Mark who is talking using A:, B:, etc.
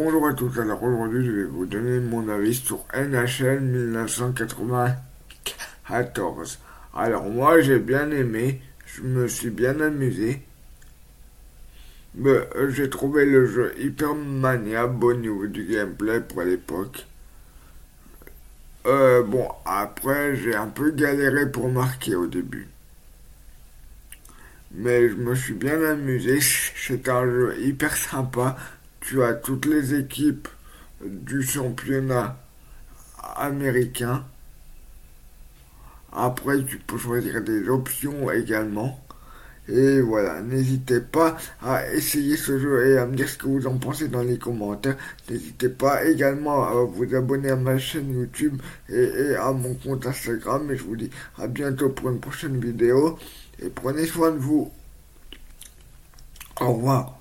A: Bonjour à tous, alors aujourd'hui je vais vous donner mon avis sur NHL 1994. Alors moi j'ai bien aimé, je me suis bien amusé. Euh, j'ai trouvé le jeu hyper maniable au niveau du gameplay pour l'époque. Euh, bon, après j'ai un peu galéré pour marquer au début. Mais je me suis bien amusé, c'est un jeu hyper sympa tu as toutes les équipes du championnat américain. Après, tu peux choisir des options également. Et voilà, n'hésitez pas à essayer ce jeu et à me dire ce que vous en pensez dans les commentaires. N'hésitez pas également à vous abonner à ma chaîne YouTube et, à mon compte Instagram. Et je vous dis à bientôt pour une prochaine vidéo. Et prenez soin de vous. Au revoir.